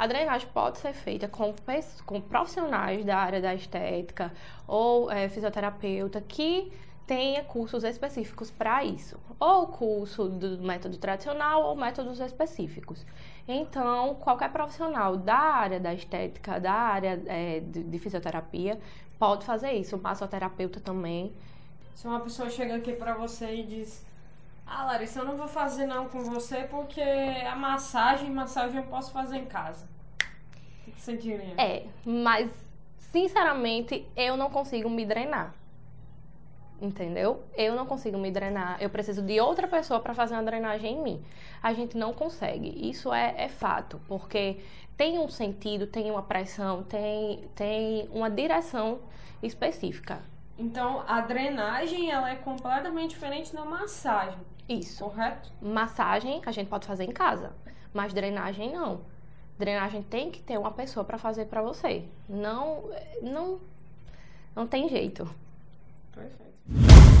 A drenagem pode ser feita com, com profissionais da área da estética ou é, fisioterapeuta que tenha cursos específicos para isso, ou curso do método tradicional ou métodos específicos. Então, qualquer profissional da área da estética, da área é, de, de, fisioterapia, pode fazer isso. O massoterapeuta também. Se uma pessoa chega aqui para você e diz: Ah, Larissa, eu não vou fazer não com você porque a massagem, massagem eu posso fazer em casa. O que você diria? É, mas sinceramente eu não consigo me drenar entendeu? Eu não consigo me drenar, eu preciso de outra pessoa para fazer uma drenagem em mim. A gente não consegue, isso é, é, fato, porque tem um sentido, tem uma pressão, tem, tem uma direção específica. Então, a drenagem ela é completamente diferente da massagem. Isso. Correto? Massagem a gente pode fazer em casa, mas drenagem não. Drenagem tem que ter uma pessoa para fazer para você. Não, não, não tem jeito. Perfeito.